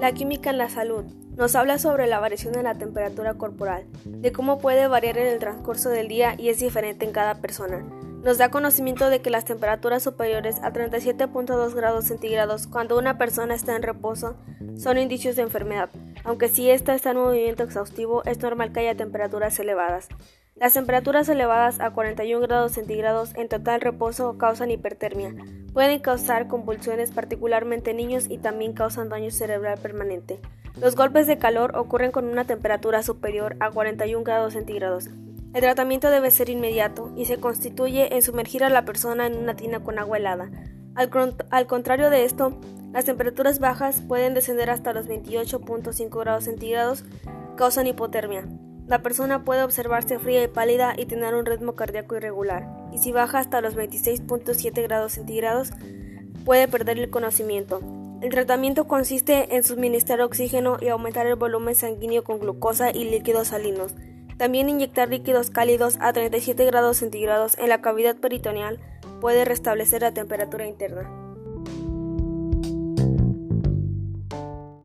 La química en la salud nos habla sobre la variación en la temperatura corporal, de cómo puede variar en el transcurso del día y es diferente en cada persona. Nos da conocimiento de que las temperaturas superiores a 37.2 grados centígrados cuando una persona está en reposo son indicios de enfermedad, aunque si ésta está en movimiento exhaustivo es normal que haya temperaturas elevadas. Las temperaturas elevadas a 41 grados centígrados en total reposo causan hipertermia. Pueden causar convulsiones particularmente en niños y también causan daño cerebral permanente. Los golpes de calor ocurren con una temperatura superior a 41 grados centígrados. El tratamiento debe ser inmediato y se constituye en sumergir a la persona en una tina con agua helada. Al, al contrario de esto, las temperaturas bajas pueden descender hasta los 28.5 grados centígrados, causan hipotermia. La persona puede observarse fría y pálida y tener un ritmo cardíaco irregular, y si baja hasta los 26.7 grados centígrados, puede perder el conocimiento. El tratamiento consiste en suministrar oxígeno y aumentar el volumen sanguíneo con glucosa y líquidos salinos. También inyectar líquidos cálidos a 37 grados centígrados en la cavidad peritoneal puede restablecer la temperatura interna.